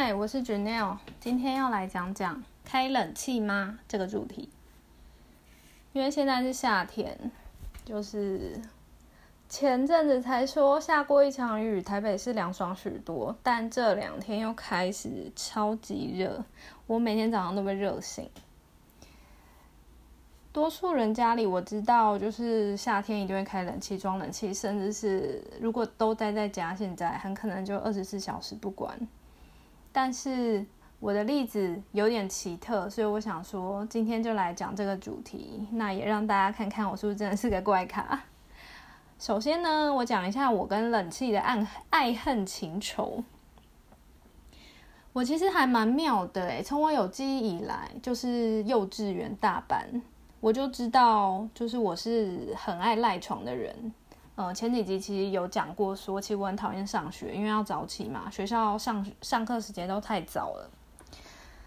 嗨，我是 Janelle，今天要来讲讲开冷气吗这个主题。因为现在是夏天，就是前阵子才说下过一场雨，台北是凉爽许多，但这两天又开始超级热，我每天早上都被热醒。多数人家里我知道，就是夏天一定会开冷气、装冷气，甚至是如果都待在家，现在很可能就二十四小时不关。但是我的例子有点奇特，所以我想说今天就来讲这个主题，那也让大家看看我是不是真的是个怪咖。首先呢，我讲一下我跟冷气的爱爱恨情仇。我其实还蛮妙的诶，从我有记忆以来，就是幼稚园大班。我就知道，就是我是很爱赖床的人。呃，前几集其实有讲过，说其实我很讨厌上学，因为要早起嘛，学校上上课时间都太早了。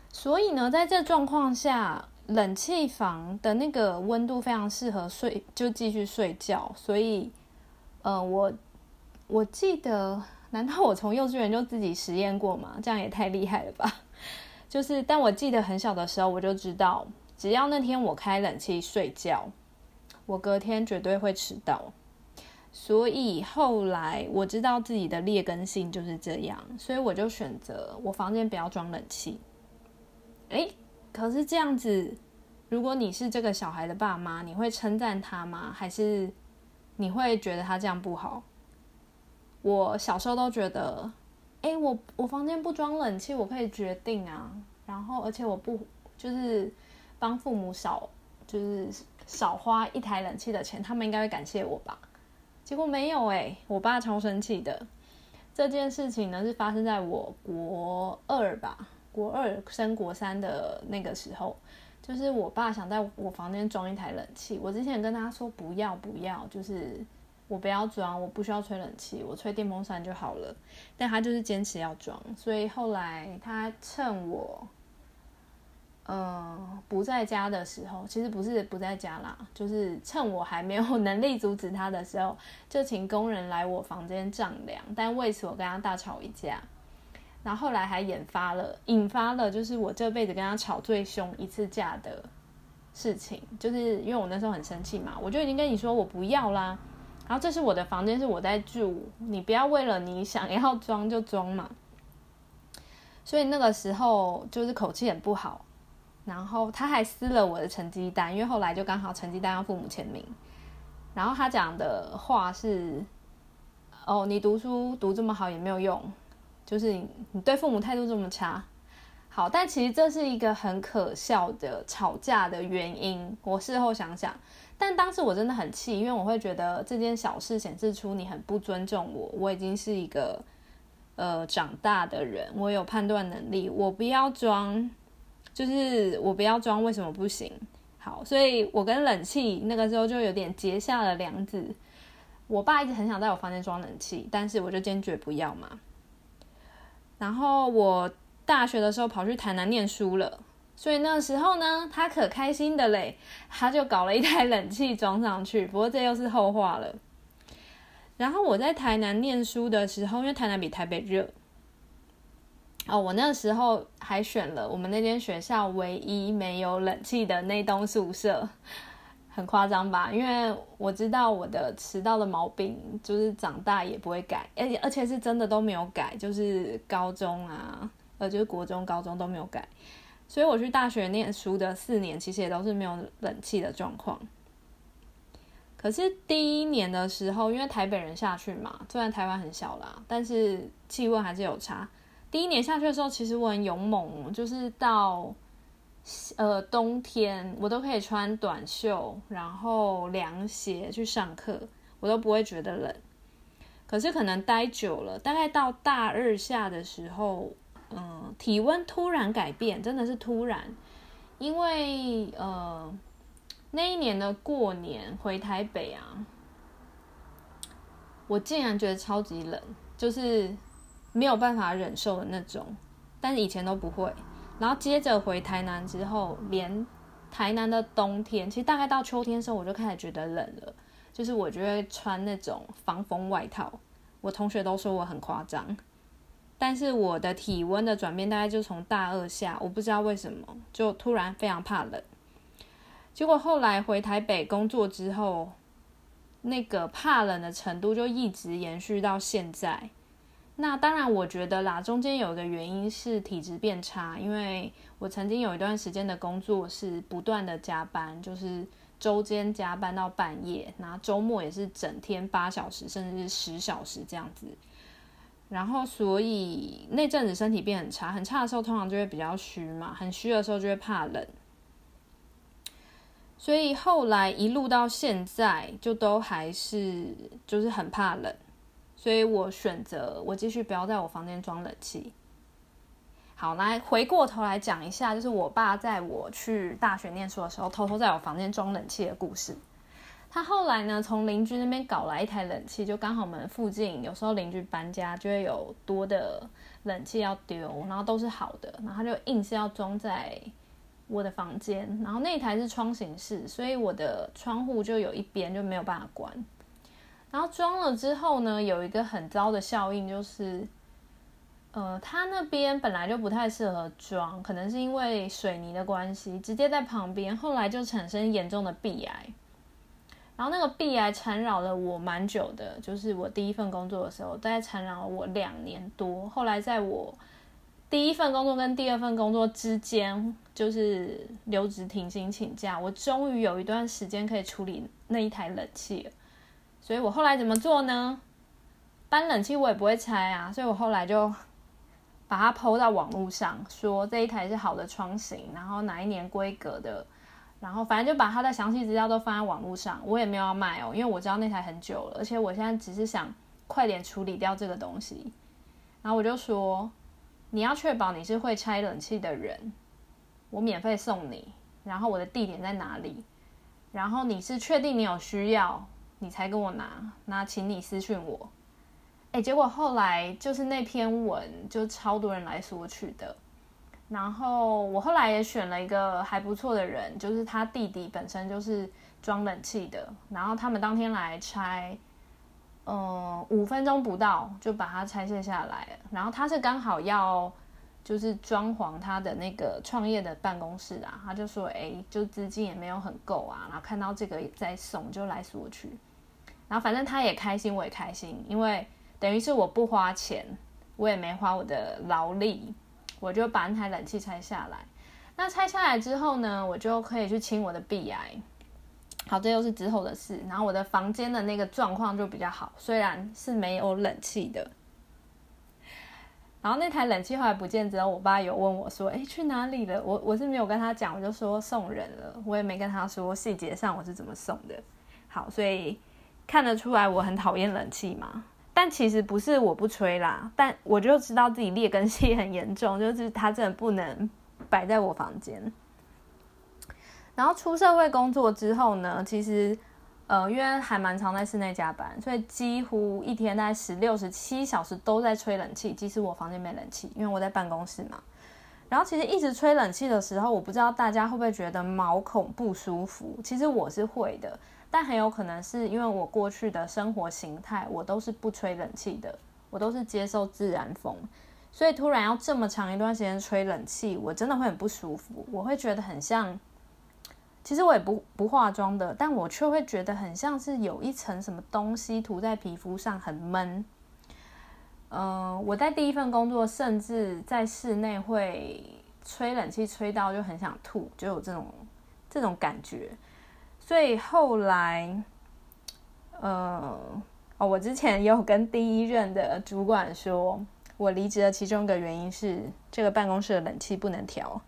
所以呢，在这状况下，冷气房的那个温度非常适合睡，就继续睡觉。所以，呃，我我记得，难道我从幼稚园就自己实验过吗？这样也太厉害了吧！就是，但我记得很小的时候，我就知道。只要那天我开冷气睡觉，我隔天绝对会迟到。所以后来我知道自己的劣根性就是这样，所以我就选择我房间不要装冷气。哎，可是这样子，如果你是这个小孩的爸妈，你会称赞他吗？还是你会觉得他这样不好？我小时候都觉得，哎，我我房间不装冷气，我可以决定啊。然后而且我不就是。帮父母少就是少花一台冷气的钱，他们应该会感谢我吧？结果没有哎，我爸超生气的。这件事情呢是发生在我国二吧，国二升国三的那个时候，就是我爸想在我房间装一台冷气。我之前跟他说不要不要，就是我不要装，我不需要吹冷气，我吹电风扇就好了。但他就是坚持要装，所以后来他趁我。嗯，不在家的时候，其实不是不在家啦，就是趁我还没有能力阻止他的时候，就请工人来我房间丈量。但为此我跟他大吵一架，然后后来还引发了引发了，就是我这辈子跟他吵最凶一次架的事情，就是因为我那时候很生气嘛，我就已经跟你说我不要啦。然后这是我的房间，是我在住，你不要为了你想要装就装嘛。所以那个时候就是口气很不好。然后他还撕了我的成绩单，因为后来就刚好成绩单要父母签名。然后他讲的话是：“哦，你读书读这么好也没有用，就是你你对父母态度这么差。”好，但其实这是一个很可笑的吵架的原因。我事后想想，但当时我真的很气，因为我会觉得这件小事显示出你很不尊重我。我已经是一个呃长大的人，我有判断能力，我不要装。就是我不要装，为什么不行？好，所以我跟冷气那个时候就有点结下了梁子。我爸一直很想在我房间装冷气，但是我就坚决不要嘛。然后我大学的时候跑去台南念书了，所以那时候呢，他可开心的嘞，他就搞了一台冷气装上去。不过这又是后话了。然后我在台南念书的时候，因为台南比台北热。哦，我那时候还选了我们那间学校唯一没有冷气的那栋宿舍，很夸张吧？因为我知道我的迟到的毛病就是长大也不会改，而且而且是真的都没有改，就是高中啊，呃，就是国中、高中都没有改，所以我去大学念书的四年，其实也都是没有冷气的状况。可是第一年的时候，因为台北人下去嘛，虽然台湾很小啦，但是气温还是有差。第一年下去的时候，其实我很勇猛，就是到呃冬天，我都可以穿短袖，然后凉鞋去上课，我都不会觉得冷。可是可能待久了，大概到大二下的时候，嗯，体温突然改变，真的是突然，因为呃那一年的过年回台北啊，我竟然觉得超级冷，就是。没有办法忍受的那种，但是以前都不会。然后接着回台南之后，连台南的冬天，其实大概到秋天的时候，我就开始觉得冷了。就是我就会穿那种防风外套，我同学都说我很夸张。但是我的体温的转变大概就从大二下，我不知道为什么就突然非常怕冷。结果后来回台北工作之后，那个怕冷的程度就一直延续到现在。那当然，我觉得啦，中间有一个原因是体质变差，因为我曾经有一段时间的工作是不断的加班，就是周间加班到半夜，然后周末也是整天八小时甚至是十小时这样子。然后，所以那阵子身体变很差，很差的时候通常就会比较虚嘛，很虚的时候就会怕冷。所以后来一路到现在，就都还是就是很怕冷，所以我选择我继续不要在我房间装冷气。好，来回过头来讲一下，就是我爸在我去大学念书的时候，偷偷在我房间装冷气的故事。他后来呢，从邻居那边搞来一台冷气，就刚好我们附近有时候邻居搬家就会有多的冷气要丢，然后都是好的，然后他就硬是要装在我的房间，然后那台是窗型式，所以我的窗户就有一边就没有办法关。然后装了之后呢，有一个很糟的效应就是，呃，他那边本来就不太适合装，可能是因为水泥的关系，直接在旁边，后来就产生严重的壁癌。然后那个鼻癌缠绕了我蛮久的，就是我第一份工作的时候，大概缠绕了我两年多。后来在我第一份工作跟第二份工作之间，就是留职停薪请假，我终于有一段时间可以处理那一台冷气了。所以我后来怎么做呢？搬冷气我也不会拆啊，所以我后来就把它抛到网络上，说这一台是好的窗型，然后哪一年规格的。然后反正就把它的详细资料都放在网络上，我也没有要卖哦，因为我知道那台很久了，而且我现在只是想快点处理掉这个东西。然后我就说，你要确保你是会拆冷气的人，我免费送你。然后我的地点在哪里？然后你是确定你有需要，你才跟我拿。那请你私讯我。哎，结果后来就是那篇文就超多人来索取的。然后我后来也选了一个还不错的人，就是他弟弟本身就是装冷气的，然后他们当天来拆，嗯，五分钟不到就把它拆卸下来。然后他是刚好要就是装潢他的那个创业的办公室啊，他就说，哎，就资金也没有很够啊，然后看到这个在送，就来索取。然后反正他也开心，我也开心，因为等于是我不花钱，我也没花我的劳力。我就把那台冷气拆下来，那拆下来之后呢，我就可以去清我的鼻癌。好，这又是之后的事。然后我的房间的那个状况就比较好，虽然是没有冷气的。然后那台冷气后来不见之后，我爸有问我说：“哎，去哪里了？”我我是没有跟他讲，我就说送人了，我也没跟他说细节上我是怎么送的。好，所以看得出来我很讨厌冷气嘛。但其实不是我不吹啦，但我就知道自己劣根性很严重，就是它真的不能摆在我房间。然后出社会工作之后呢，其实呃，因为还蛮常在室内加班，所以几乎一天大概十六、十七小时都在吹冷气。即使我房间没冷气，因为我在办公室嘛。然后其实一直吹冷气的时候，我不知道大家会不会觉得毛孔不舒服？其实我是会的。但很有可能是因为我过去的生活形态，我都是不吹冷气的，我都是接受自然风，所以突然要这么长一段时间吹冷气，我真的会很不舒服，我会觉得很像，其实我也不不化妆的，但我却会觉得很像是有一层什么东西涂在皮肤上，很闷。嗯，我在第一份工作，甚至在室内会吹冷气吹到就很想吐，就有这种这种感觉。所以后来，呃，哦，我之前有跟第一任的主管说，我离职的其中一个原因是这个办公室的冷气不能调，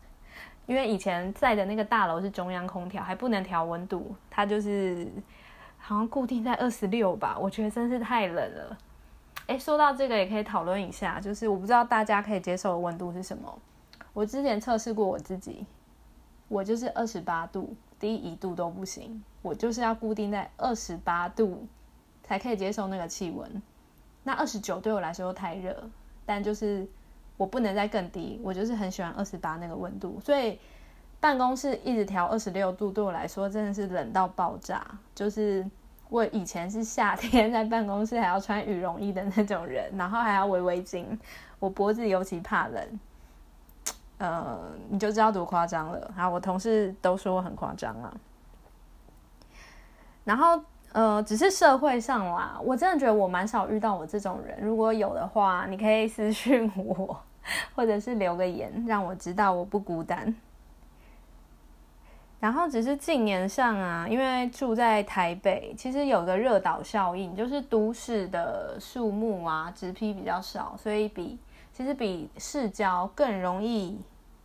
因为以前在的那个大楼是中央空调，还不能调温度，它就是好像固定在二十六吧，我觉得真是太冷了。哎，说到这个也可以讨论一下，就是我不知道大家可以接受的温度是什么。我之前测试过我自己，我就是二十八度。低一度都不行，我就是要固定在二十八度才可以接受那个气温。那二十九对我来说太热，但就是我不能再更低，我就是很喜欢二十八那个温度。所以办公室一直调二十六度对我来说真的是冷到爆炸，就是我以前是夏天在办公室还要穿羽绒衣的那种人，然后还要围围巾，我脖子尤其怕冷。呃，你就知道多夸张了。然后我同事都说我很夸张啊。然后呃，只是社会上啦，我真的觉得我蛮少遇到我这种人。如果有的话，你可以私讯我，或者是留个言，让我知道我不孤单。然后只是近年上啊，因为住在台北，其实有个热岛效应，就是都市的树木啊、植批比较少，所以比其实比市郊更容易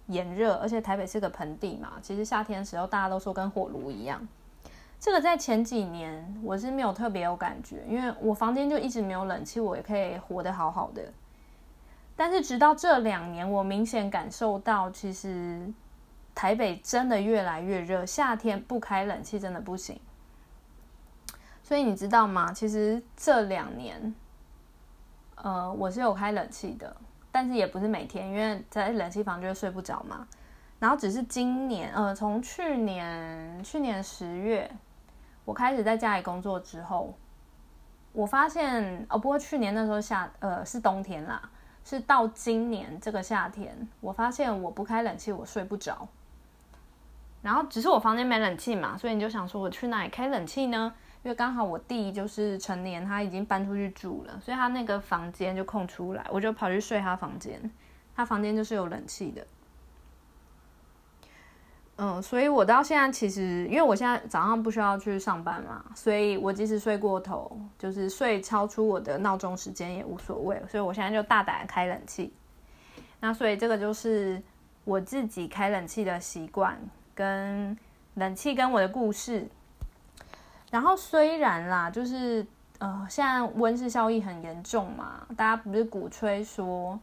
炎热，而且台北是个盆地嘛，其实夏天的时候大家都说跟火炉一样。这个在前几年我是没有特别有感觉，因为我房间就一直没有冷气，我也可以活得好好的。但是直到这两年，我明显感受到，其实。台北真的越来越热，夏天不开冷气真的不行。所以你知道吗？其实这两年，呃，我是有开冷气的，但是也不是每天，因为在冷气房就会睡不着嘛。然后只是今年，呃，从去年去年十月我开始在家里工作之后，我发现哦，不过去年那时候夏，呃，是冬天啦，是到今年这个夏天，我发现我不开冷气我睡不着。然后只是我房间没冷气嘛，所以你就想说我去哪里开冷气呢？就刚好我弟就是成年，他已经搬出去住了，所以他那个房间就空出来，我就跑去睡他房间。他房间就是有冷气的。嗯，所以我到现在其实，因为我现在早上不需要去上班嘛，所以我即使睡过头，就是睡超出我的闹钟时间也无所谓。所以我现在就大胆开冷气。那所以这个就是我自己开冷气的习惯。跟冷气跟我的故事，然后虽然啦，就是呃，现在温室效应很严重嘛，大家不是鼓吹说，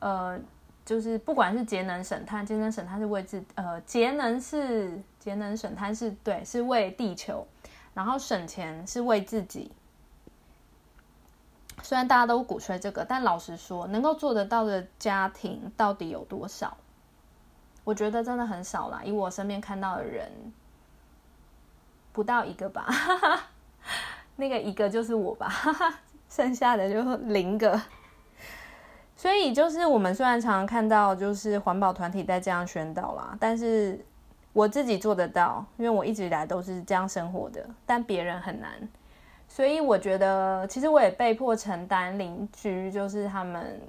呃，就是不管是节能省碳，节能省碳是为自，呃，节能是节能省碳是对，是为地球，然后省钱是为自己。虽然大家都鼓吹这个，但老实说，能够做得到的家庭到底有多少？我觉得真的很少啦，以我身边看到的人，不到一个吧，那个一个就是我吧，剩下的就零个。所以就是我们虽然常常看到就是环保团体在这样宣导啦，但是我自己做得到，因为我一直以来都是这样生活的，但别人很难。所以我觉得其实我也被迫承担邻居就是他们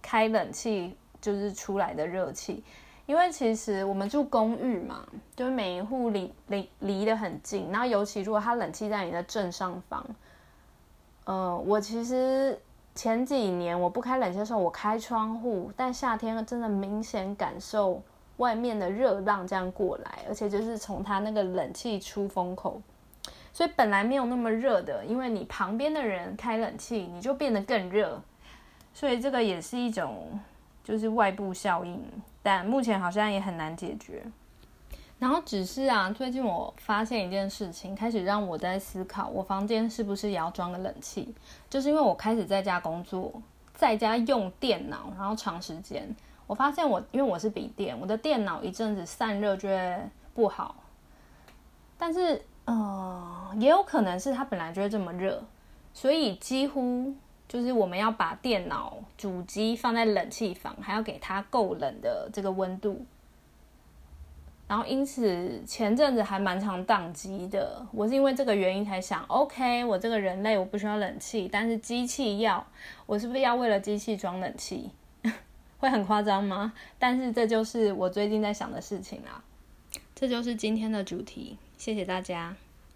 开冷气就是出来的热气。因为其实我们住公寓嘛，就是每一户离离离得很近，然后尤其如果它冷气在你的正上方，呃，我其实前几年我不开冷气的时候，我开窗户，但夏天真的明显感受外面的热浪这样过来，而且就是从它那个冷气出风口，所以本来没有那么热的，因为你旁边的人开冷气，你就变得更热，所以这个也是一种就是外部效应。但目前好像也很难解决。然后只是啊，最近我发现一件事情，开始让我在思考，我房间是不是也要装个冷气？就是因为我开始在家工作，在家用电脑，然后长时间，我发现我因为我是笔电，我的电脑一阵子散热就会不好。但是，呃，也有可能是它本来就会这么热，所以几乎。就是我们要把电脑主机放在冷气房，还要给它够冷的这个温度，然后因此前阵子还蛮常宕机的。我是因为这个原因才想，OK，我这个人类我不需要冷气，但是机器要，我是不是要为了机器装冷气？会很夸张吗？但是这就是我最近在想的事情啊。这就是今天的主题，谢谢大家。